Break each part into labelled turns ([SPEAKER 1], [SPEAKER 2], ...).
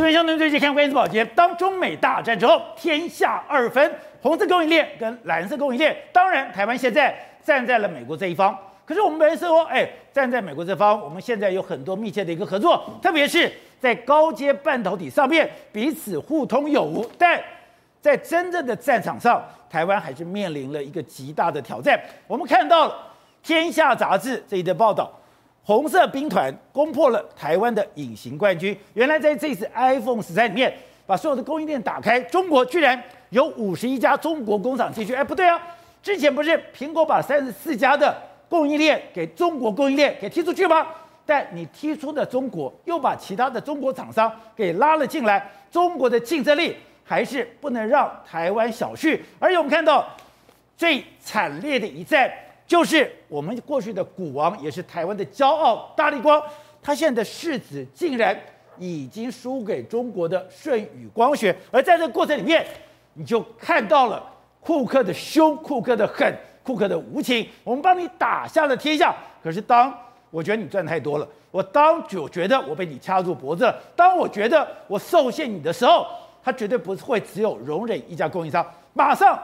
[SPEAKER 1] 各位兄弟，最近看关键字保洁，当中美大战之后，天下二分，红色供应链跟蓝色供应链。当然，台湾现在站在了美国这一方。可是我们本来说，哎，站在美国这方，我们现在有很多密切的一个合作，特别是在高阶半导体上面，彼此互通有无。但在真正的战场上，台湾还是面临了一个极大的挑战。我们看到了《天下》杂志这一的报道。红色兵团攻破了台湾的隐形冠军。原来在这次 iPhone 十三里面，把所有的供应链打开，中国居然有五十一家中国工厂进去。哎，不对啊，之前不是苹果把三十四家的供应链给中国供应链给踢出去吗？但你踢出的中国，又把其他的中国厂商给拉了进来，中国的竞争力还是不能让台湾小觑。而且我们看到最惨烈的一战。就是我们过去的股王，也是台湾的骄傲，大力光，它现在的市值竟然已经输给中国的舜宇光学，而在这个过程里面，你就看到了库克的凶、库克的狠、库克的无情。我们帮你打下了天下，可是当我觉得你赚太多了，我当就觉得我被你掐住脖子了，当我觉得我受限你的时候，他绝对不会只有容忍一家供应商，马上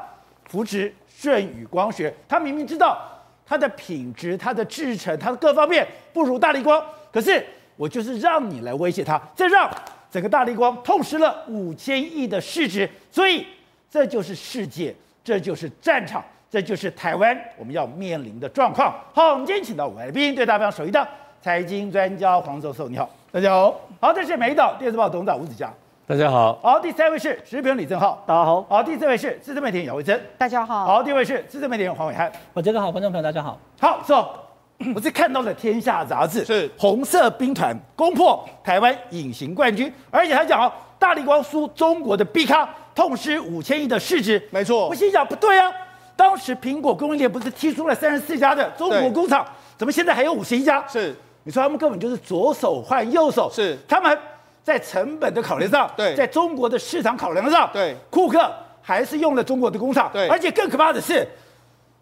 [SPEAKER 1] 扶持舜宇光学，他明明知道。它的品质、它的制成、它的各方面不如大立光，可是我就是让你来威胁它，这让整个大立光痛失了五千亿的市值，所以这就是世界，这就是战场，这就是台湾我们要面临的状况。好，我们今天请到我们来宾，对大家非常熟悉的财经专家黄教授，你好，大家好。好，这是美岛电视报董事长吴子嘉。
[SPEAKER 2] 大家好，
[SPEAKER 1] 好，第三位是时评李正浩，
[SPEAKER 3] 大家好，
[SPEAKER 1] 好，第四位是资深媒体姚维珍，
[SPEAKER 4] 大家好，
[SPEAKER 1] 好，第五位是资深媒体黄伟汉，
[SPEAKER 3] 我这个好，观众朋友大家好，
[SPEAKER 1] 好，是哦，我是看到了《天下》杂志，
[SPEAKER 2] 是。
[SPEAKER 1] 红色兵团攻破台湾隐形冠军，而且他讲哦，大力光输中国的 B 咖，痛失五千亿的市值，
[SPEAKER 2] 没错，
[SPEAKER 1] 我心想不对啊，当时苹果供应链不是踢出了三十四家的中国工厂，怎么现在还有五十一家？
[SPEAKER 2] 是，
[SPEAKER 1] 你说他们根本就是左手换右手，
[SPEAKER 2] 是。
[SPEAKER 1] 他们。在成本的考量上，
[SPEAKER 2] 对，
[SPEAKER 1] 在中国的市场考量上，
[SPEAKER 2] 对，
[SPEAKER 1] 库克还是用了中国的工厂，
[SPEAKER 2] 对，
[SPEAKER 1] 而且更可怕的是，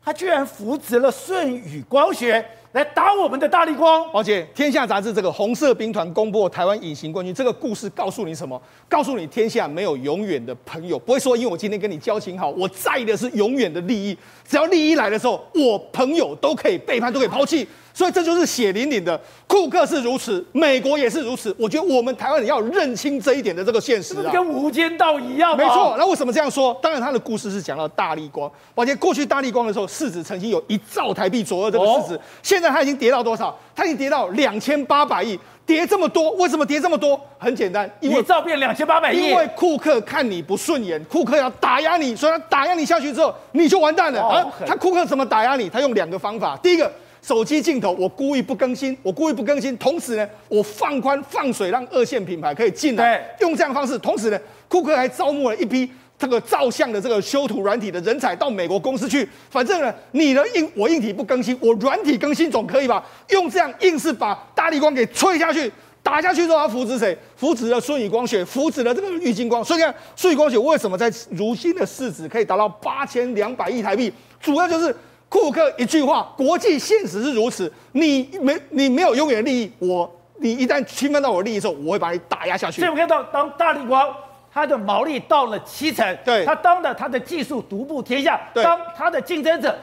[SPEAKER 1] 他居然扶植了舜宇光学来打我们的大力光。
[SPEAKER 2] 而且《天下》杂志这个红色兵团公布台湾隐形冠军这个故事告诉你什么？告诉你天下没有永远的朋友，不会说因为我今天跟你交情好，我在意的是永远的利益。只要利益来的时候，我朋友都可以背叛，都可以抛弃。所以这就是血淋淋的，库克是如此，美国也是如此。我觉得我们台湾人要认清这一点的这个现实啊，
[SPEAKER 1] 跟无间道一样。
[SPEAKER 2] 没错，那为什么这样说？当然他的故事是讲到大立光，而且过去大立光的时候市值曾经有一兆台币左右这个市值，现在它已经跌到多少？它已经跌到两千八百亿，跌这么多，为什么跌这么多？很简单，因为
[SPEAKER 1] 一兆变两千八百亿，
[SPEAKER 2] 因为库克看你不顺眼，库克要打压你，所以他打压你下去之后，你就完蛋了。啊他库克怎么打压你？他用两个方法，第一个。手机镜头，我故意不更新，我故意不更新，同时呢，我放宽放水，让二线品牌可以进来，用这样的方式。同时呢，库克还招募了一批这个照相的这个修图软体的人才到美国公司去。反正呢，你的硬我硬体不更新，我软体更新总可以吧？用这样硬是把大力光给吹下去，打下去之后，他扶持谁？扶持了舜宇光学，扶持了这个玉金光。所以你看，舜宇光学为什么在如今的市值可以达到八千两百亿台币？主要就是。库克一句话，国际现实是如此，你没你没有永远的利益，我你一旦侵犯到我的利益的时候，我会把你打压下去。
[SPEAKER 1] 所以我们看到，当大力光它的毛利到了七成，
[SPEAKER 2] 对，
[SPEAKER 1] 它当的它的技术独步天下，
[SPEAKER 2] 对，
[SPEAKER 1] 当它的竞争者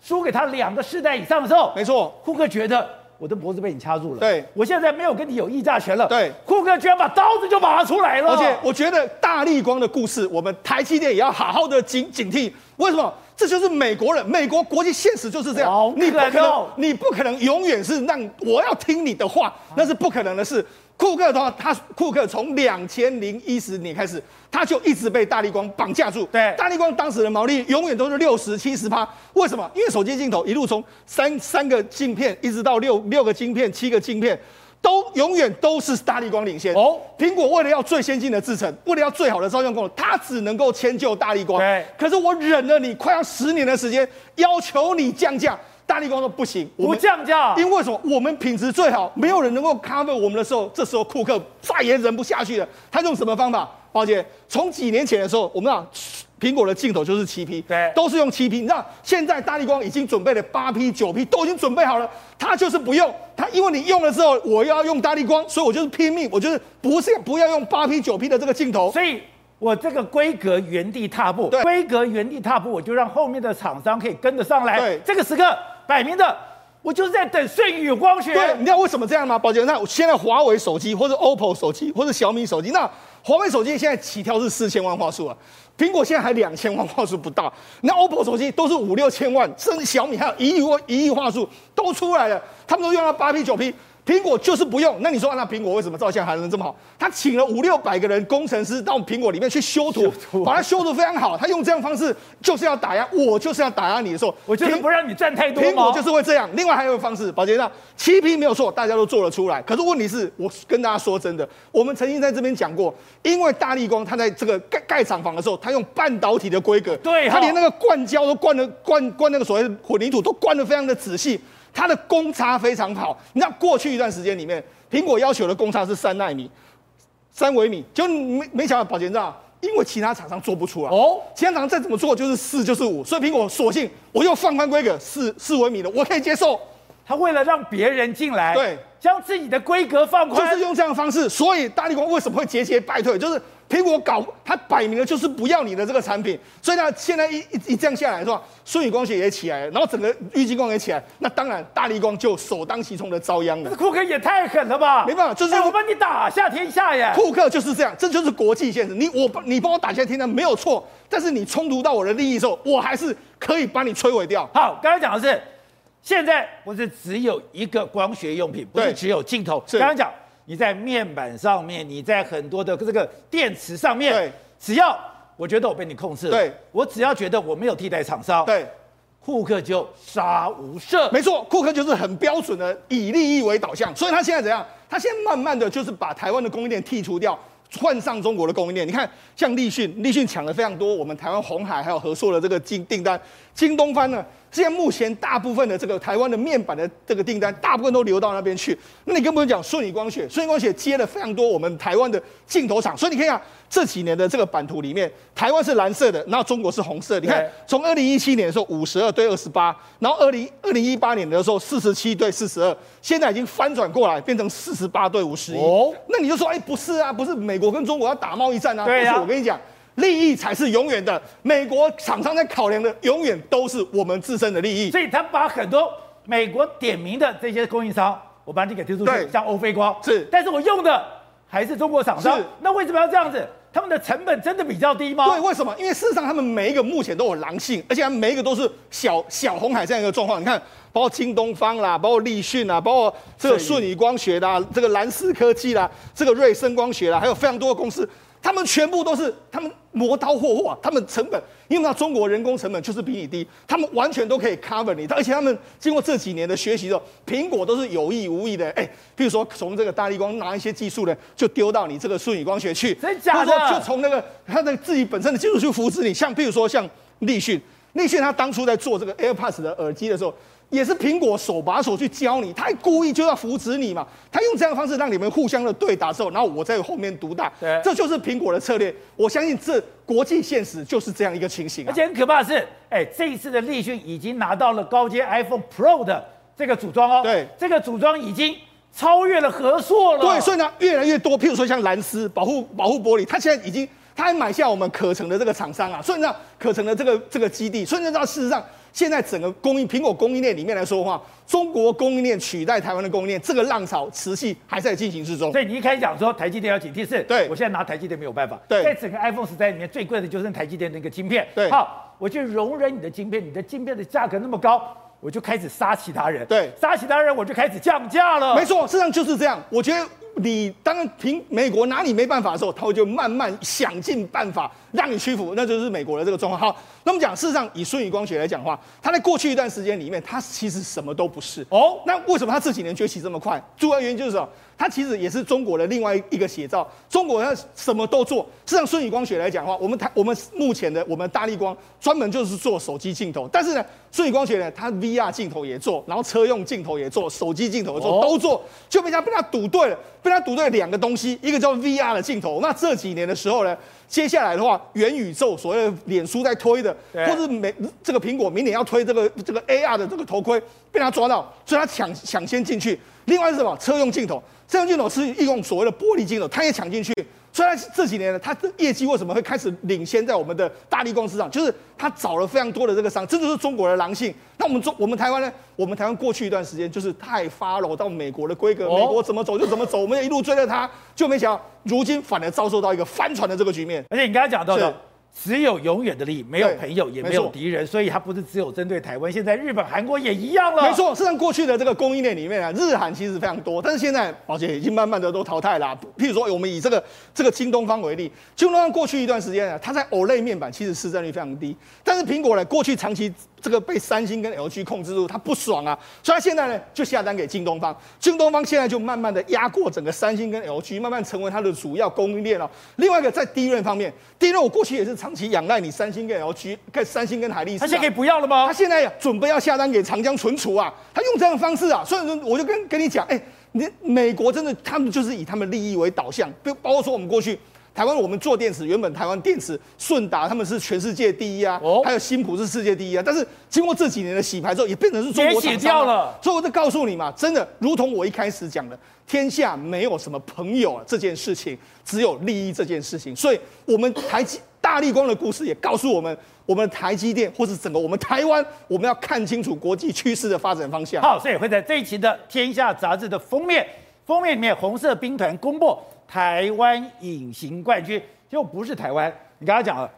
[SPEAKER 1] 输给他两个世代以上的时候，
[SPEAKER 2] 没错，
[SPEAKER 1] 库克觉得我的脖子被你掐住了，
[SPEAKER 2] 对，
[SPEAKER 1] 我现在没有跟你有议价权了，
[SPEAKER 2] 对，
[SPEAKER 1] 库克居然把刀子就拔出来了，
[SPEAKER 2] 而且我觉得大立光的故事，我们台积电也要好好的警警惕，为什么？这就是美国人，美国国际现实就是这样。你不可能，你不可能永远是让我要听你的话，那是不可能的事。库克的话，他库克从两千零一十年开始，他就一直被大力光绑架住。
[SPEAKER 1] 对，
[SPEAKER 2] 大力光当时的毛利永远都是六十七十趴。为什么？因为手机镜头一路从三三个镜片一直到六六个镜片、七个镜片。都永远都是大力光领先哦。苹果为了要最先进的制程，为了要最好的照相功能，它只能够迁就大力光。
[SPEAKER 1] 对。
[SPEAKER 2] 可是我忍了你快要十年的时间，要求你降价，大力光说不行，
[SPEAKER 1] 不降价。
[SPEAKER 2] 因为什么？我们品质最好，没有人能够 cover 我们的时候，这时候库克再也忍不下去了。他用什么方法？宝姐，从几年前的时候，我们啊苹果的镜头就是七 P，
[SPEAKER 1] 对，
[SPEAKER 2] 都是用七 P。你知道现在大力光已经准备了八 P、九 P，都已经准备好了，他就是不用，他因为你用了之后，我要用大力光，所以我就是拼命，我就是不是不要用八 P、九 P 的这个镜头，
[SPEAKER 1] 所以我这个规格原地踏步，
[SPEAKER 2] 对，
[SPEAKER 1] 规格原地踏步，我就让后面的厂商可以跟得上来。
[SPEAKER 2] 对，
[SPEAKER 1] 这个时刻摆明的。我就是在等舜宇光学。
[SPEAKER 2] 对，你知道为什么这样吗？宝杰，那现在华为手机或者 OPPO 手机或者小米手机，那华为手机现在起跳是四千万画素啊，苹果现在还两千万画素不到，那 OPPO 手机都是五六千万，甚至小米还有一亿一亿画素都出来了，他们都用了八 P 九 P。苹果就是不用，那你说那苹果为什么照相还能这么好？他请了五六百个人工程师到苹果里面去修图，把它修图非常好。他用这样方式就是要打压我，就是要打压你的时候，
[SPEAKER 1] 我就是不让你赚太多。
[SPEAKER 2] 苹果就是会这样。另外还有一个方式，宝杰那七 P 没有错，大家都做得出来。可是问题是我跟大家说真的，我们曾经在这边讲过，因为大立光他在这个盖盖厂房的时候，他用半导体的规格，
[SPEAKER 1] 对，
[SPEAKER 2] 他连那个灌胶都灌的灌灌那个所谓的混凝土都灌的非常的仔细。它的公差非常好，你知道过去一段时间里面，苹果要求的公差是三纳米、三微米，就没没想到保洁知道，因为其他厂商做不出来。哦，其他厂商再怎么做就是四就是五，所以苹果索性我又放宽规格四四微米的，我可以接受。
[SPEAKER 1] 他为了让别人进来，
[SPEAKER 2] 对，
[SPEAKER 1] 将自己的规格放宽，
[SPEAKER 2] 就是用这样的方式，所以大力光为什么会节节败退，就是。苹果搞，它摆明了就是不要你的这个产品，所以呢，现在一一一这样下来是吧？顺宇光学也起来了，然后整个玉晶光也起来，那当然大力光就首当其冲的遭殃了。
[SPEAKER 1] 这库克也太狠了吧？
[SPEAKER 2] 没办法，就是、
[SPEAKER 1] 欸、我帮你打下天下耶。
[SPEAKER 2] 库克就是这样，这就是国际现实。你我你帮我打下天下没有错，但是你冲突到我的利益的时候，我还是可以把你摧毁掉。
[SPEAKER 1] 好，刚才讲的是，现在不是只有一个光学用品，不是只有镜头。刚刚讲。你在面板上面，你在很多的这个电池上面，
[SPEAKER 2] 对，
[SPEAKER 1] 只要我觉得我被你控制了，
[SPEAKER 2] 对，
[SPEAKER 1] 我只要觉得我没有替代厂商，
[SPEAKER 2] 对，
[SPEAKER 1] 库克就杀无赦。
[SPEAKER 2] 没错，库克就是很标准的以利益为导向，所以他现在怎样？他现在慢慢的就是把台湾的供应链剔除掉，换上中国的供应链。你看，像立讯，立讯抢了非常多我们台湾红海还有和硕的这个订订单，京东方呢？现在目前大部分的这个台湾的面板的这个订单，大部分都流到那边去。那你更不用讲舜宇光学，舜宇光学接了非常多我们台湾的镜头厂，所以你看啊，这几年的这个版图里面，台湾是蓝色的，然后中国是红色。你看，从二零一七年的时候五十二对二十八，然后二零二零一八年的时候四十七对四十二，现在已经翻转过来变成四十八对五十一。哦，那你就说，哎，不是啊，不是美国跟中国要打贸易战啊？对啊，不是，我跟你讲。利益才是永远的。美国厂商在考量的，永远都是我们自身的利益。
[SPEAKER 1] 所以他把很多美国点名的这些供应商，我把你给推出去，像欧菲光
[SPEAKER 2] 是，
[SPEAKER 1] 但是我用的还是中国厂商。那为什么要这样子？他们的成本真的比较低吗？
[SPEAKER 2] 对，为什么？因为事实上他们每一个目前都有狼性，而且他们每一个都是小小红海这样一个状况。你看，包括京东方啦，包括立讯啦，包括这个舜宇光学啦，这个蓝思科技啦，这个瑞声光学啦，还有非常多的公司。他们全部都是他们磨刀霍霍啊！他们成本，因为那中国人工成本就是比你低，他们完全都可以 cover 你。而且他们经过这几年的学习之后，苹果都是有意无意的，哎，譬如说从这个大力光拿一些技术呢，就丢到你这个顺宇光学去，
[SPEAKER 1] 真假的？
[SPEAKER 2] 或者说就从那个他的自己本身的技术去扶持你，像譬如说像立讯，立讯他当初在做这个 AirPods 的耳机的时候。也是苹果手把手去教你，他还故意就要扶持你嘛，他用这样的方式让你们互相的对打之后，然后我在后面独大，对，这就是苹果的策略。我相信这国际现实就是这样一个情形啊。
[SPEAKER 1] 而且很可怕的是，哎，这一次的立讯已经拿到了高阶 iPhone Pro 的这个组装哦，
[SPEAKER 2] 对，
[SPEAKER 1] 这个组装已经超越了合硕了。
[SPEAKER 2] 对，所以呢，越来越多，譬如说像蓝思保护保护玻璃，它现在已经，它还买下我们可成的这个厂商啊，所以呢，可成的这个这个基地，所以呢，到事实上。现在整个供应苹果供应链里面来说的话，中国供应链取代台湾的供应链，这个浪潮持续还在进行之中。
[SPEAKER 1] 所以你一开始讲说台积电要警惕，是
[SPEAKER 2] 对，
[SPEAKER 1] 我现在拿台积电没有办法。
[SPEAKER 2] 对，
[SPEAKER 1] 在整个 iPhone 十代里面最贵的就是台积电那个晶片。
[SPEAKER 2] 对，
[SPEAKER 1] 好，我就容忍你的晶片，你的晶片的价格那么高，我就开始杀其他人。
[SPEAKER 2] 对，
[SPEAKER 1] 杀其他人我就开始降价了。
[SPEAKER 2] 没错，事实上就是这样。我觉得。你当然凭美国拿你没办法的时候，他会就慢慢想尽办法让你屈服，那就是美国的这个状况。好，那么讲事实上，以舜宇光学来讲的话，他在过去一段时间里面，他其实什么都不是哦。那为什么他这几年崛起这么快？主要原因就是什么？他其实也是中国的另外一个写照。中国要什么都做。实际上，舜宇光学来讲的话，我们台我们目前的我们大力光专门就是做手机镜头。但是呢，舜宇光学呢，他 VR 镜头也做，然后车用镜头也做，手机镜头也做，都做，就被他被他赌对了，被他赌对两个东西，一个叫 VR 的镜头。那这几年的时候呢，接下来的话，元宇宙所谓的脸书在推的，或是美这个苹果明年要推这个这个 AR 的这个头盔，被他抓到，所以他抢抢先进去。另外是什么？车用镜头，车用镜头是一用所谓的玻璃镜头，他也抢进去。虽然这几年呢，它的业绩为什么会开始领先在我们的大力光市场？就是它找了非常多的这个商，这就是中国的狼性。那我们中我们台湾呢？我们台湾过去一段时间就是太 follow 到美国的规格，美国怎么走就怎么走，我们也一路追着它，就没想到如今反而遭受到一个翻船的这个局面。
[SPEAKER 1] 而且你刚才讲到的。只有永远的利益，没有朋友，也没有敌人，所以它不是只有针对台湾。现在日本、韩国也一样了。
[SPEAKER 2] 没错，事实上过去的这个供应链里面啊，日韩其实非常多，但是现在宝杰已经慢慢的都淘汰了。譬如说，我们以这个这个京东方为例，京东方过去一段时间啊，它在 OLED 面板其实市占率非常低，但是苹果呢，过去长期。这个被三星跟 LG 控制住，他不爽啊，所以他现在呢就下单给京东方，京东方现在就慢慢的压过整个三星跟 LG，慢慢成为它的主要供应链了。另外一个在 DRAM 方面，DRAM 我过去也是长期仰赖你三星跟 LG，跟三星跟海力士，他
[SPEAKER 1] 现在可以不要了吗？
[SPEAKER 2] 他现在准备要下单给长江存储啊，他用这样的方式啊，所以说我就跟跟你讲，哎，你美国真的他们就是以他们利益为导向，包包括说我们过去。台湾我们做电池，原本台湾电池顺达他们是全世界第一啊，哦、还有新普是世界第一啊。但是经过这几年的洗牌之后，也变成是中国厂商了。所以我就告诉你嘛，真的如同我一开始讲的，天下没有什么朋友啊这件事情，只有利益这件事情。所以我们台积大力光的故事也告诉我们，我们台积电或是整个我们台湾，我们要看清楚国际趋势的发展方向。
[SPEAKER 1] 好，所以会在这一期的《天下》杂志的封面，封面里面红色兵团公布。台湾隐形冠军就不是台湾，你刚刚讲了，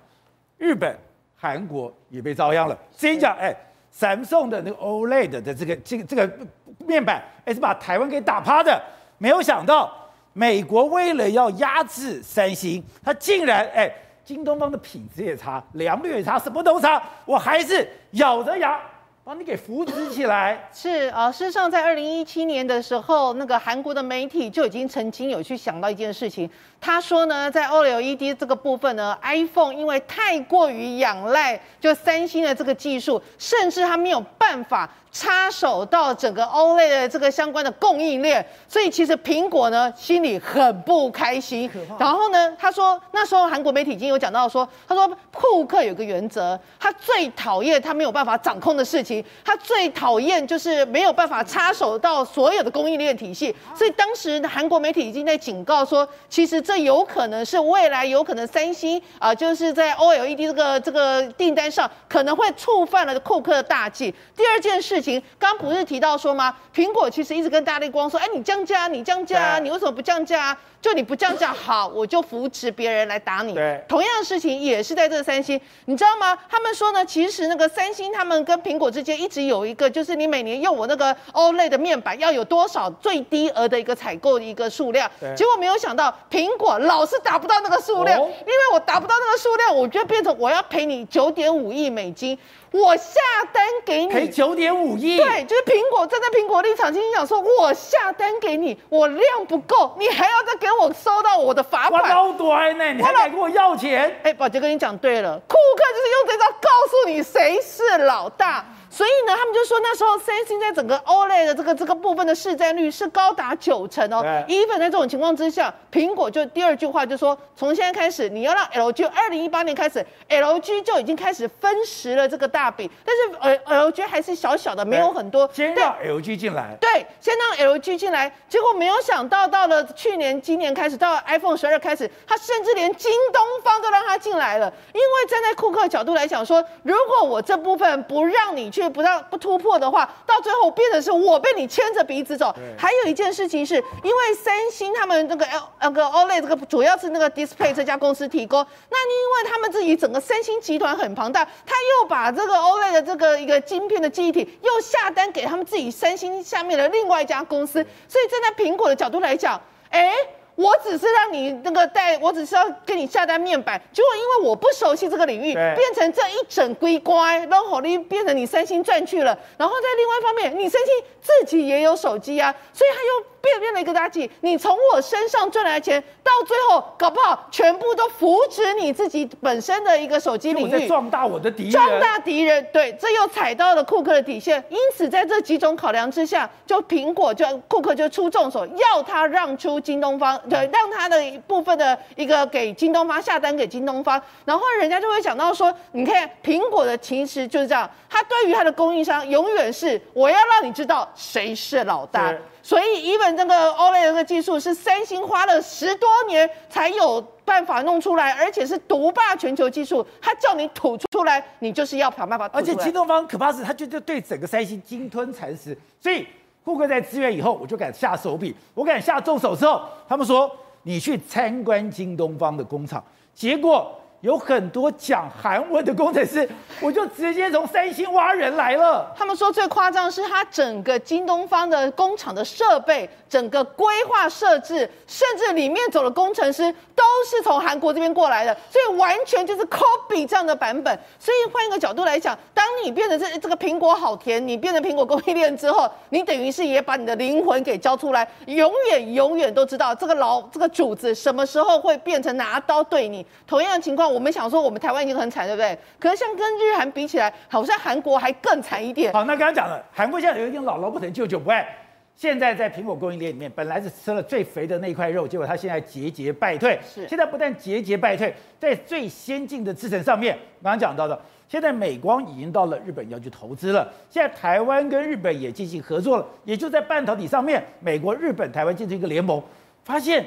[SPEAKER 1] 日本、韩国也被遭殃了。先讲，哎，Samsung 的那个 OLED 的这个这个这个面板，哎，是把台湾给打趴的。没有想到，美国为了要压制三星，他竟然哎，京东方的品质也差，良率也差，什么都差，我还是咬着牙。把你给扶持起来
[SPEAKER 3] 是啊，事实上，在二零一七年的时候，那个韩国的媒体就已经曾经有去想到一件事情。他说呢，在 OLED 这个部分呢，iPhone 因为太过于仰赖就三星的这个技术，甚至他没有办法插手到整个 OLED 的这个相关的供应链，所以其实苹果呢心里很不开心。然后呢，他说那时候韩国媒体已经有讲到说，他说库克有个原则，他最讨厌他没有办法掌控的事情，他最讨厌就是没有办法插手到所有的供应链体系。所以当时韩国媒体已经在警告说，其实这。有可能是未来有可能三星啊，就是在 OLED 这个这个订单上可能会触犯了库克的大忌。第二件事情，刚不是提到说吗？苹果其实一直跟大立光说，哎，你降价，你降价，你为什么不降价？就你不降价好，我就扶持别人来打你。对，同样的事情也是在这个三星，你知道吗？他们说呢，其实那个三星他们跟苹果之间一直有一个，就是你每年用我那个 OLED 的面板要有多少最低额的一个采购的一个数量。对，结果没有想到苹果老是达不到那个数量，哦、因为我达不到那个数量，我就变成我要赔你九点五亿美金。我下单给你赔
[SPEAKER 1] 九点五亿，
[SPEAKER 3] 对，就是苹果站在苹果立场，心想说，我下单给你，我量不够，你还要再给我收到我的罚款，
[SPEAKER 1] 高端呢，你还敢跟我要钱？
[SPEAKER 3] 哎，宝杰跟你讲对了，库克就是用这招告诉你谁是老大。所以呢，他们就说那时候三星在整个 OLED 的这个这个部分的市占率是高达九成哦。even 在这种情况之下，苹果就第二句话就说，从现在开始你要让 LG，二零一八年开始，LG 就已经开始分食了这个大饼，但是呃 LG 还是小小的，没有很多。
[SPEAKER 1] 先让 LG 进来。
[SPEAKER 3] 对，先让 LG 进来，结果没有想到到了去年、今年开始，到了 iPhone 十二开始，他甚至连京东方都让他进来了，因为站在库克角度来讲说，如果我这部分不让你去。不让不突破的话，到最后变成是我被你牵着鼻子走。还有一件事情是，因为三星他们那个 L 那个 OLED 这个主要是那个 Display 这家公司提供，那因为他们自己整个三星集团很庞大，他又把这个 OLED 的这个一个晶片的记忆体又下单给他们自己三星下面的另外一家公司，所以站在苹果的角度来讲，哎。我只是让你那个带，我只是要跟你下单面板，结果因为我不熟悉这个领域，变成这一整龟乖，然后你变成你三星赚去了，然后在另外一方面，你三星自己也有手机啊，所以他又。变变了一个垃圾，你从我身上赚来的钱，到最后搞不好全部都扶植你自己本身的一个手机领域，
[SPEAKER 1] 壮大我的敌人，
[SPEAKER 3] 壮大敌人。对，这又踩到了库克的底线。因此，在这几种考量之下，就苹果就库克就出重手，要他让出京东方，对，让他的一部分的一个给京东方下单给京东方，然后人家就会想到说，你看苹果的其实就是这样，他对于他的供应商永远是我要让你知道谁是老大。所以，even 这个 OLED 这个技术是三星花了十多年才有办法弄出来，而且是独霸全球技术。他叫你吐出来，你就是要想办法吐。
[SPEAKER 1] 而且京东方可怕是，他就就对整个三星鲸吞蚕食。所以，库克在资源以后，我就敢下手笔，我敢下重手之后，他们说你去参观京东方的工厂，结果。有很多讲韩文的工程师，我就直接从三星挖人来了。
[SPEAKER 3] 他们说最夸张的是，他整个京东方的工厂的设备、整个规划设置，甚至里面走的工程师都是从韩国这边过来的，所以完全就是 copy 这样的版本。所以换一个角度来讲，当你变成这这个苹果好甜，你变成苹果供应链之后，你等于是也把你的灵魂给交出来，永远永远都知道这个老这个主子什么时候会变成拿刀对你。同样的情况。我们想说，我们台湾已经很惨，对不对？可是像跟日韩比起来，好像韩国还更惨一点。
[SPEAKER 1] 好，那刚刚讲了，韩国现在有一点姥姥不疼，舅舅不爱。现在在苹果供应链里面，本来是吃了最肥的那块肉，结果它现在节节败退。
[SPEAKER 3] 是，
[SPEAKER 1] 现在不但节节败退，在最先进的制程上面，刚刚讲到的，现在美光已经到了日本要去投资了。现在台湾跟日本也进行合作了，也就在半导体上面，美国、日本、台湾进行一个联盟，发现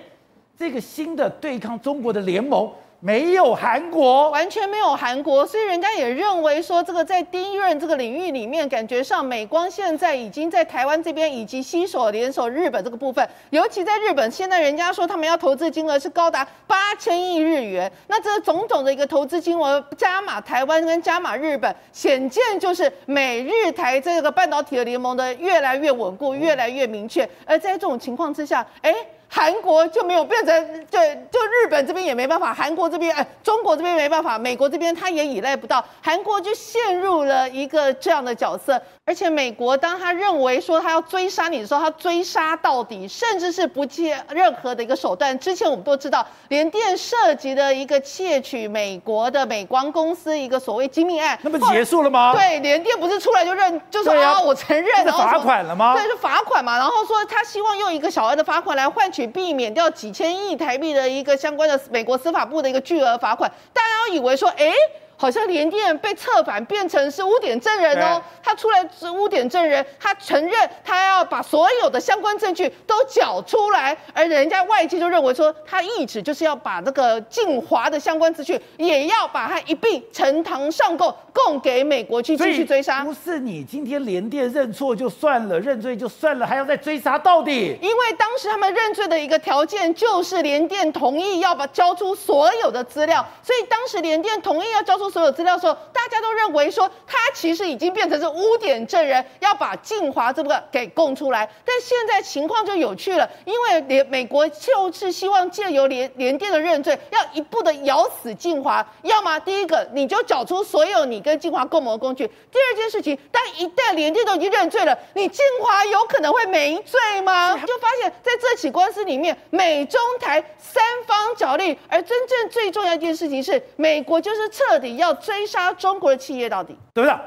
[SPEAKER 1] 这个新的对抗中国的联盟。没有韩国，
[SPEAKER 3] 完全没有韩国，所以人家也认为说，这个在低润这个领域里面，感觉上美光现在已经在台湾这边以及携手联手日本这个部分，尤其在日本，现在人家说他们要投资金额是高达八千亿日元，那这种种的一个投资金额加码台湾跟加码日本，显见就是美日台这个半导体的联盟的越来越稳固，越来越明确，而在这种情况之下，哎。韩国就没有变成，对，就日本这边也没办法，韩国这边，哎，中国这边没办法，美国这边他也依赖不到，韩国就陷入了一个这样的角色。而且美国当他认为说他要追杀你的时候，他追杀到底，甚至是不借任何的一个手段。之前我们都知道，联电涉及的一个窃取美国的美光公司一个所谓机密案，
[SPEAKER 1] 那不结束了吗？
[SPEAKER 3] 对，联电不是出来就认，就说啊，我承认，
[SPEAKER 1] 然后罚款了吗？
[SPEAKER 3] 对，是罚款嘛，然后说他希望用一个小额的罚款来换取。避免掉几千亿台币的一个相关的美国司法部的一个巨额罚款，大家都以为说，哎。好像联电被策反，变成是污点证人哦。他出来是污点证人，他承认他要把所有的相关证据都缴出来，而人家外界就认为说，他一直就是要把这个晋华的相关资讯也要把它一并呈堂上供，供给美国去继续追杀。
[SPEAKER 1] 不是你今天联电认错就算了，认罪就算了，还要再追杀到底？
[SPEAKER 3] 因为当时他们认罪的一个条件就是联电同意要把交出所有的资料，所以当时联电同意要交出。所有资料的时候，大家都认为说他其实已经变成是污点证人，要把静华这个给供出来。但现在情况就有趣了，因为联美国就是希望借由联联电的认罪，要一步的咬死静华。要么第一个你就找出所有你跟静华共谋的工具；第二件事情，当一旦联电都已经认罪了，你静华有可能会没罪吗？就发现在这起官司里面，美中台三方角力，而真正最重要一件事情是，美国就是彻底。要追杀中国的企业到底，
[SPEAKER 1] 对不对？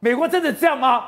[SPEAKER 1] 美国真的这样吗？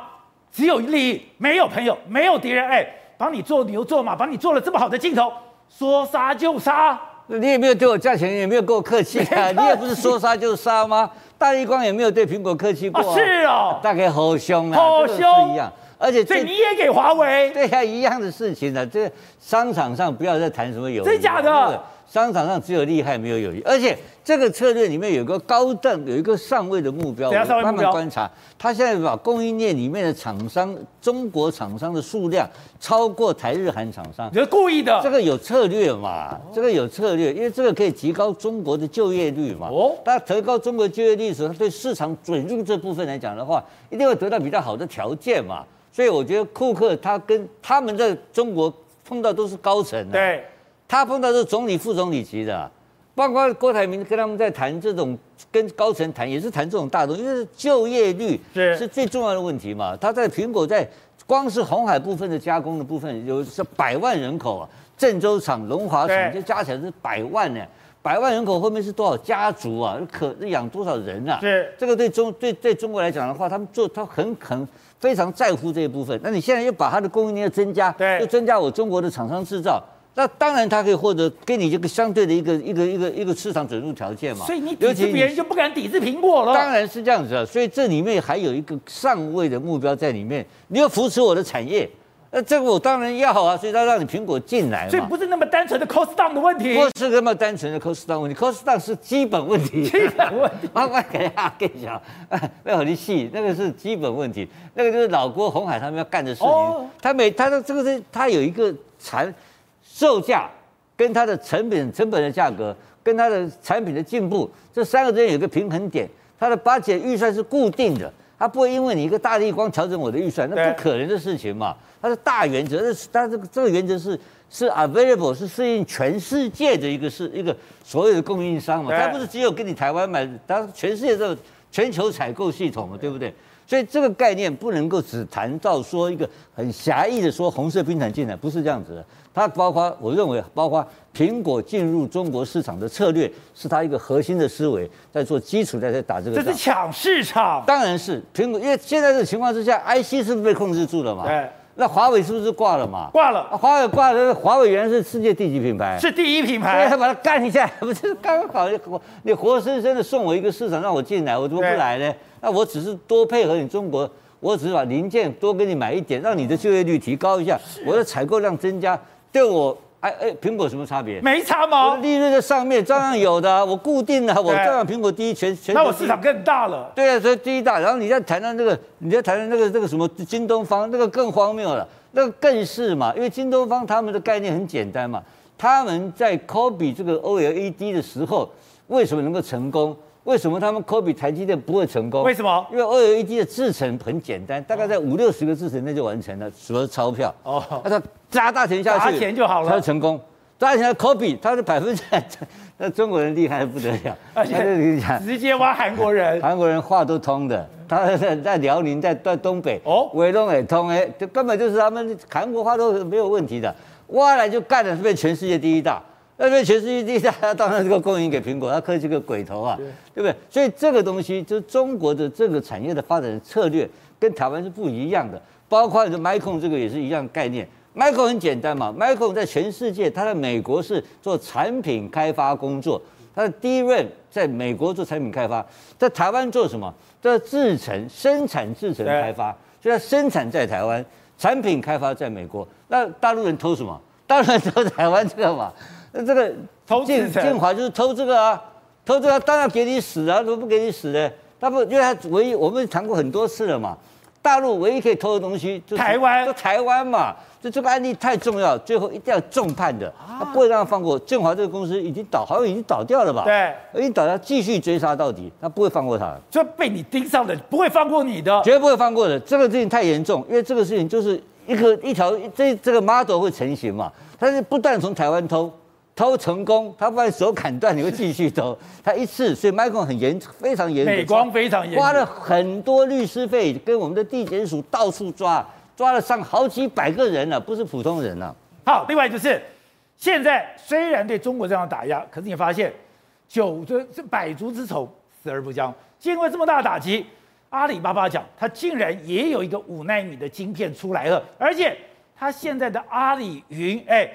[SPEAKER 1] 只有利益，没有朋友，没有敌人。哎，帮你做牛做马，帮你做了这么好的镜头，说杀就杀。
[SPEAKER 4] 你也没有对我价钱，也没有跟我客气啊。你也不是说杀就杀吗？大立光也没有对苹果客气过、啊
[SPEAKER 1] 哦。是哦，
[SPEAKER 4] 大概好凶啊，
[SPEAKER 1] 好凶
[SPEAKER 4] 一样。而且，
[SPEAKER 1] 所以你也给华为？
[SPEAKER 4] 对呀、啊，一样的事情呢、啊。这商场上不要再谈什么友谊，
[SPEAKER 1] 真假的？
[SPEAKER 4] 商场上只有利害没有友谊，而且这个策略里面有个高等，有一个上位的目标。我慢慢观察，他现在把供应链里面的厂商，中国厂商的数量超过台日韩厂商。
[SPEAKER 1] 你是故意的？
[SPEAKER 4] 这个有策略嘛？这个有策略，因为这个可以提高中国的就业率嘛。哦。他提高中国就业率的时候，他对市场准入这部分来讲的话，一定会得到比较好的条件嘛。所以我觉得库克他跟他们在中国碰到都是高层的。
[SPEAKER 1] 对。
[SPEAKER 4] 他碰到是总理、副总理级的，包括郭台铭跟他们在谈这种跟高层谈，也是谈这种大东西，因为就业率是最重要的问题嘛。他在苹果在光是红海部分的加工的部分有是百万人口啊，郑州厂、龙华厂就加起来是百万呢。百万人口后面是多少家族啊？可养多少人啊？
[SPEAKER 1] 是
[SPEAKER 4] 这个对中对对中国来讲的话，他们做他很很非常在乎这一部分。那你现在又把它的供应链增加，
[SPEAKER 1] 对，
[SPEAKER 4] 又增加我中国的厂商制造，那当然他可以获得给你这个相对的一个一个一个一个市场准入条件嘛。
[SPEAKER 1] 所以你抵制别人就不敢抵制苹果了。
[SPEAKER 4] 当然是这样子啊。所以这里面还有一个上位的目标在里面，你要扶持我的产业。那这个我当然要啊，所以他让你苹果进来嘛，
[SPEAKER 1] 所以不是那么单纯的 cost down 的问题，
[SPEAKER 4] 不是那么单纯的 cost down 问题，cost down 是基本问题，
[SPEAKER 1] 基本问题。
[SPEAKER 4] 我我给大家跟你讲，没有你细，那个是基本问题，那个就是老郭红海他们要干的事情。哦、他每他的这个是他有一个产售价跟它的成本成本的价格跟它的产品的进步这三个之间有一个平衡点，它的 budget 预算是固定的，它不会因为你一个大力光调整我的预算，那不可能的事情嘛。它是大原则，是它这个这个原则是是 available，是适应全世界的一个是一个所有的供应商嘛，它不是只有跟你台湾买，它是全世界的全球采购系统嘛，对不对？所以这个概念不能够只谈到说一个很狭义的说红色兵团进来，不是这样子的。它包括我认为，包括苹果进入中国市场的策略，是它一个核心的思维，在做基础，在在打这个。
[SPEAKER 1] 这是抢市场，
[SPEAKER 4] 当然是苹果，因为现在这个情况之下，IC 是不是被控制住了嘛？
[SPEAKER 1] 对。
[SPEAKER 4] 那华为是不是挂了嘛？
[SPEAKER 1] 挂了。
[SPEAKER 4] 华为挂了，华为原来是世界第几品牌？
[SPEAKER 1] 是第一品牌。
[SPEAKER 4] 对，他把它干一下，不是刚刚好，你活生生的送我一个市场让我进来，我怎么不来呢？那我只是多配合你中国，我只是把零件多给你买一点，让你的就业率提高一下，我的采购量增加，对我。哎哎，苹果有什么差别？
[SPEAKER 1] 没差吗？
[SPEAKER 4] 我的利润在上面照样有的，我固定的，我照样苹果第一，全全。
[SPEAKER 1] 那我市场更大了。
[SPEAKER 4] 对啊，所以第一大。然后你再谈到那个，你再谈到那个那个什么京东方，那个更荒谬了，那个更是嘛，因为京东方他们的概念很简单嘛，他们在 copy 这个 OLED 的时候，为什么能够成功？为什么他们 copy 台积电不会成功？
[SPEAKER 1] 为什么？
[SPEAKER 4] 因为 OLED 的制程很简单，大概在五六十个制程内就完成了，除了钞票。哦，那他砸大钱下去，
[SPEAKER 1] 砸钱就好了，
[SPEAKER 4] 他成功。砸钱 copy，他是百分之，那中国人厉害的不得了，
[SPEAKER 1] 而且跟你讲，直接挖韩国人，
[SPEAKER 4] 韩国人话都通的，他在在辽宁，在在东北，哦，维东也通，哎，这根本就是他们韩国话都没有问题的，挖来就干了，是被全世界第一大。那边全世界第一大，当然这个供应给苹果，他客气个鬼头啊，对，不对？所以这个东西就是中国的这个产业的发展的策略跟台湾是不一样的，包括你的 Micron 这个也是一样概念。Micron 很简单嘛，Micron 在全世界，它在美国是做产品开发工作，它的第一任在美国做产品开发，在台湾做什么？在制成生产制成开发，所以它生产在台湾，产品开发在美国。那大陆人偷什么？大陆人偷台湾这个嘛。那这个
[SPEAKER 1] 偷
[SPEAKER 4] 建建华就是偷这个啊，偷这个当然给你死啊，怎么不给你死呢？他不，因为他唯一我们谈过很多次了嘛，大陆唯一可以偷的东西就是
[SPEAKER 1] 台湾，
[SPEAKER 4] 就台湾嘛，就这个案例太重要，最后一定要重判的，他不会让他放过。建华这个公司已经倒，好像已经倒掉了吧？
[SPEAKER 1] 对，
[SPEAKER 4] 已经倒掉，继续追杀到底，他不会放过他。
[SPEAKER 1] 就被你盯上的，不会放过你的，
[SPEAKER 4] 绝不会放过的。这个事情太严重，因为这个事情就是一个一条这这个 model 会成型嘛，他是不断从台湾偷。偷成功，他把你手砍断，你会继续偷。他一次，所以 Michael 很严，非常严，
[SPEAKER 1] 美光非常严，
[SPEAKER 4] 花了很多律师费，跟我们的地检署到处抓，抓了上好几百个人了，不是普通人了。
[SPEAKER 1] 好，另外就是现在虽然对中国这样打压，可是你发现九这这百足之虫，死而不僵。经过这么大的打击，阿里巴巴讲，它竟然也有一个五纳米的晶片出来了，而且它现在的阿里云，哎。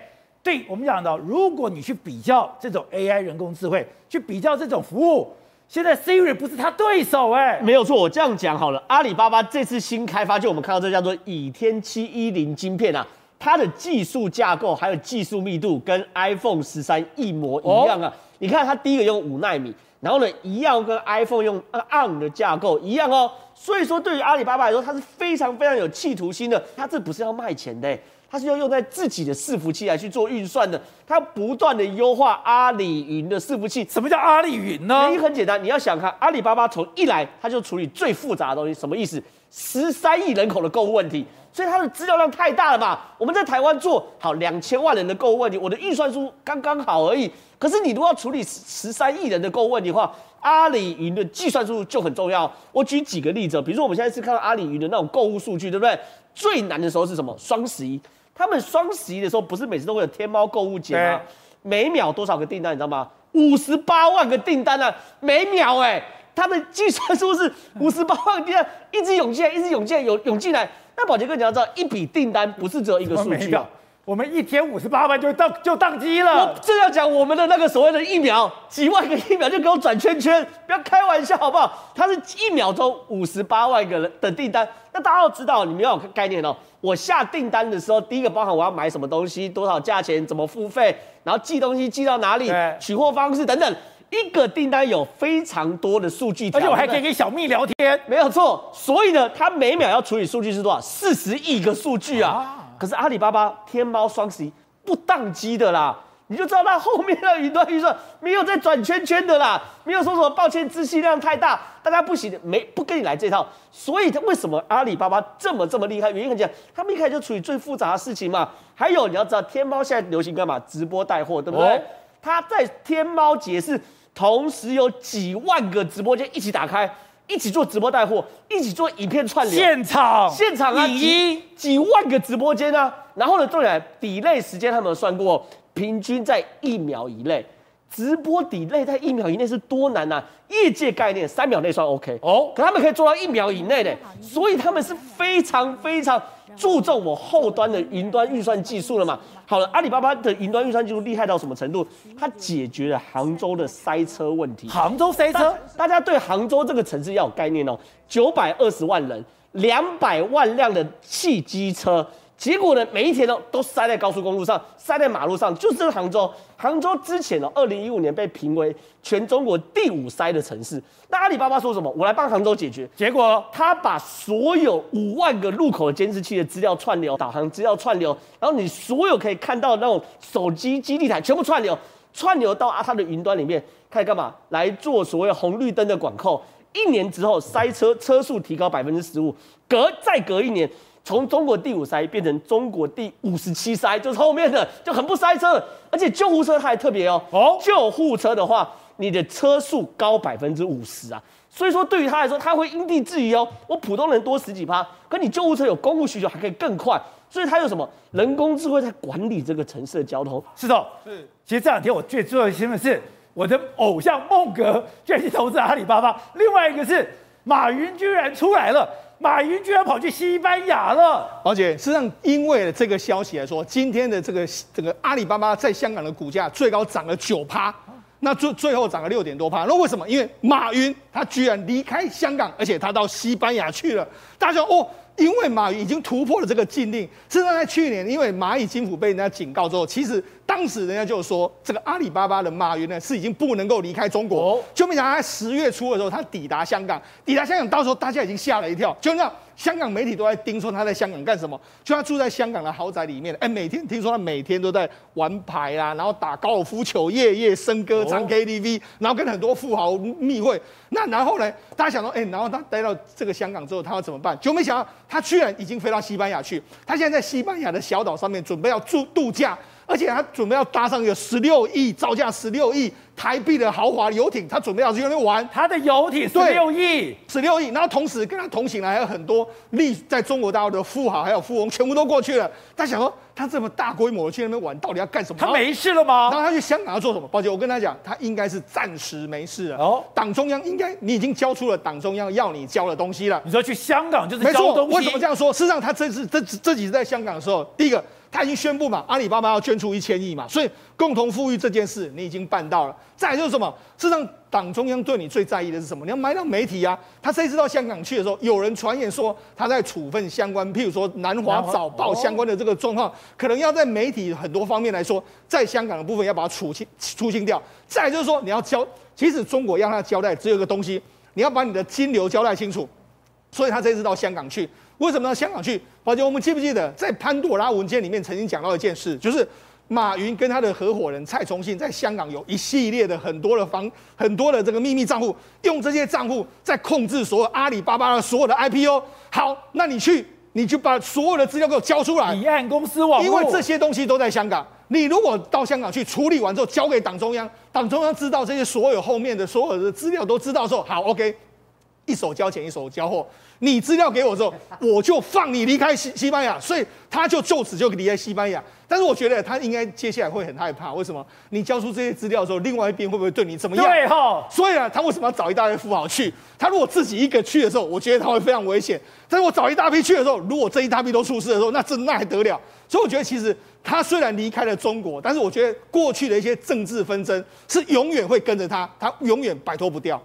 [SPEAKER 1] 对我们讲到，如果你去比较这种 AI 人工智慧，去比较这种服务，现在 Siri 不是他对手哎，
[SPEAKER 5] 没有错，我这样讲好了。阿里巴巴这次新开发，就我们看到这叫做倚天七一零晶片啊，它的技术架构还有技术密度跟 iPhone 十三一模一样啊。你看它第一个用五奈米，然后呢一样跟 iPhone 用 ARM 的架构一样哦。所以说对于阿里巴巴来说，它是非常非常有企图心的，它这不是要卖钱的。它是要用在自己的伺服器来去做运算的，它不断的优化阿里云的伺服器。
[SPEAKER 1] 什么叫阿里云呢？
[SPEAKER 5] 原因很简单，你要想看阿里巴巴从一来，它就处理最复杂的东西，什么意思？十三亿人口的购物问题，所以它的资料量太大了吧？我们在台湾做好两千万人的购物问题，我的预算数刚刚好而已。可是你如果要处理十三亿人的购物问题的话，阿里云的计算数就很重要。我举几个例子，比如说我们现在是看到阿里云的那种购物数据，对不对？最难的时候是什么？双十一，他们双十一的时候不是每次都会有天猫购物节吗？每秒多少个订单，你知道吗？五十八万个订单啊，每秒哎、欸，他的计算数是 五十八万个订单，一直涌进来，一直涌进来，涌涌进来。那宝杰哥，你要知道，一笔订单不是只有一个数据啊。
[SPEAKER 1] 我们一天五十八万就当就当机了。
[SPEAKER 5] 我正要讲我们的那个所谓的疫苗，几万个疫苗就给我转圈圈，不要开玩笑好不好？它是一秒钟五十八万个人的订单。那大家要知道，你们要有概念哦。我下订单的时候，第一个包含我要买什么东西，多少价钱，怎么付费，然后寄东西寄到哪里，取货方式等等。一个订单有非常多的数据，
[SPEAKER 1] 而且我还可以跟小蜜聊天，
[SPEAKER 5] 没有错。所以呢，它每秒要处理数据是多少？四十亿个数据啊！啊可是阿里巴巴天猫双十一不宕机的啦，你就知道它后面的云端预算没有在转圈圈的啦，没有说什么抱歉，资息量太大，大家不行，没不跟你来这套。所以它为什么阿里巴巴这么这么厉害？原因很简单，他们一开始就处理最复杂的事情嘛。还有你要知道，天猫现在流行干嘛？直播带货，对不对？他、哦、在天猫节是，同时有几万个直播间一起打开。一起做直播带货，一起做影片串流，
[SPEAKER 1] 现场
[SPEAKER 5] 现场啊，几几万个直播间啊，然后呢，重点，delay 时间他们有算过，平均在一秒以内，直播 delay 在一秒以内是多难呐、啊？业界概念三秒内算 OK 哦，可他们可以做到一秒以内的，所以他们是非常非常注重我后端的云端运算技术了嘛。好了，阿里巴巴的云端运算技术厉害到什么程度？它解决了杭州的塞车问题。
[SPEAKER 1] 杭州塞车，
[SPEAKER 5] 大家对杭州这个城市要有概念哦。九百二十万人，两百万辆的汽机车。结果呢，每一天呢都塞在高速公路上，塞在马路上，就是这个杭州。杭州之前呢，二零一五年被评为全中国第五塞的城市。那阿里巴巴说什么？我来帮杭州解决。结果他把所有五万个路口监视器的资料串流，导航资料串流，然后你所有可以看到的那种手机基地台全部串流，串流到啊他的云端里面，开始干嘛？来做所谓红绿灯的管控。一年之后，塞车车速提高百分之十五，隔再隔一年。从中国第五塞变成中国第五十七塞，就是后面的就很不塞车，而且救护车它还特别哦。哦，救护车的话，你的车速高百分之五十啊，所以说对于他来说，他会因地制宜哦。我普通人多十几趴，可你救护车有公务需求，还可以更快。所以它有什么人工智慧在管理这个城市的交通？
[SPEAKER 1] 是的，是。其实这两天我最重要的新闻是，我的偶像孟格居然去投资阿里巴巴，另外一个是马云居然出来了。马云居然跑去西班牙了，
[SPEAKER 2] 而且实际上因为这个消息来说，今天的这个这个阿里巴巴在香港的股价最高涨了九趴，那最最后涨了六点多趴。那为什么？因为马云他居然离开香港，而且他到西班牙去了。大家说哦。因为马云已经突破了这个禁令，甚至在去年，因为蚂蚁金服被人家警告之后，其实当时人家就说，这个阿里巴巴的马云呢是已经不能够离开中国。就没想到在十月初的时候，他抵达香港，抵达香港，到时候大家已经吓了一跳，就那样。香港媒体都在盯说他在香港干什么，就他住在香港的豪宅里面，哎，每天听说他每天都在玩牌啊，然后打高尔夫球，夜夜笙歌，唱 KTV，然后跟很多富豪密会。那然后呢，大家想说，哎，然后他待到这个香港之后，他要怎么办？就没想到他居然已经飞到西班牙去，他现在在西班牙的小岛上面准备要住度假。而且他准备要搭上一个十六亿造价十六亿台币的豪华游艇，他准备要去那边玩。
[SPEAKER 1] 他的游艇十六亿，
[SPEAKER 2] 十六亿。然后同时跟他同行的还有很多历在中国大陆的富豪还有富翁，全部都过去了。他想说，他这么大规模的去那边玩，到底要干什么？
[SPEAKER 1] 他没事了吗？
[SPEAKER 2] 然后他去香港要做什么？抱歉，我跟他讲，他应该是暂时没事了。哦，党中央应该你已经交出了党中央要你交的东西了。
[SPEAKER 1] 你说去香港就是交东西？
[SPEAKER 2] 为什么这样说？事实上，他这次这这几次在香港的时候，第一个。他已经宣布嘛，阿里巴巴要捐出一千亿嘛，所以共同富裕这件事你已经办到了。再就是什么？事实上，党中央对你最在意的是什么？你要买到媒体啊。他这一次到香港去的时候，有人传言说他在处分相关，譬如说南华早报相关的这个状况，可能要在媒体很多方面来说，在香港的部分要把它处清、除清掉。再就是说，你要交，其实中国要他交代只有一个东西，你要把你的金流交代清楚。所以他这次到香港去。为什么到香港去？宝杰，我们记不记得在潘朵拉文件里面曾经讲到一件事，就是马云跟他的合伙人蔡崇信在香港有一系列的很多的房、很多的这个秘密账户，用这些账户在控制所有阿里巴巴的所有的 IPO。好，那你去你就把所有的资料给我交出来。
[SPEAKER 1] 离岸公司网，
[SPEAKER 2] 因为这些东西都在香港。你如果到香港去处理完之后，交给党中央，党中央知道这些所有后面的所有的资料都知道之后，好，OK，一手交钱一手交货。你资料给我之后，我就放你离开西西班牙，所以他就就此就离开西班牙。但是我觉得他应该接下来会很害怕，为什么？你交出这些资料的时候，另外一边会不会对你怎么样？
[SPEAKER 1] 对哈。
[SPEAKER 2] 所以啊，他为什么要找一大堆富豪去？他如果自己一个去的时候，我觉得他会非常危险。但是我找一大批去的时候，如果这一大批都出事的时候，那这那还得了？所以我觉得其实他虽然离开了中国，但是我觉得过去的一些政治纷争是永远会跟着他，他永远摆脱不掉。